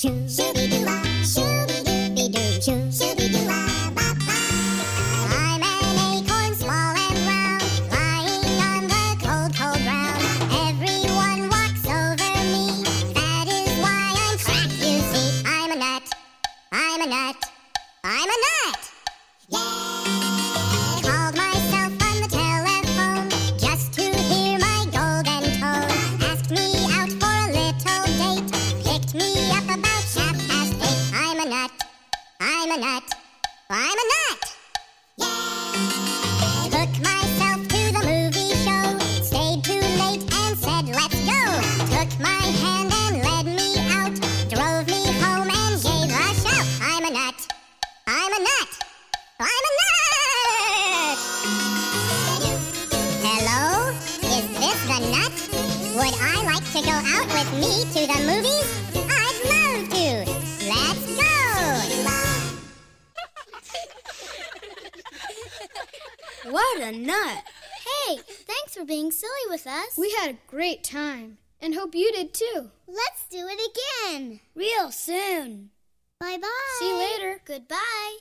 Doo ah, shooby dooby doo, shooby doo ah, ba ba. I'm an acorn, small and round, lying on the cold, cold ground. Everyone walks over me. That is why I'm. You see, I'm a nut. I'm a nut. I'm a nut. I'm a nut. I'm a nut. Yeah. Took myself to the movie show. Stayed too late and said, let's go. Took my hand and led me out. Drove me home and gave a shout. I'm a nut. I'm a nut. I'm a nut. Hello? Is this the nut? Would I like to go out with me to the movies? What a nut! Hey, thanks for being silly with us. We had a great time and hope you did too. Let's do it again. Real soon. Bye bye. See you later. Goodbye.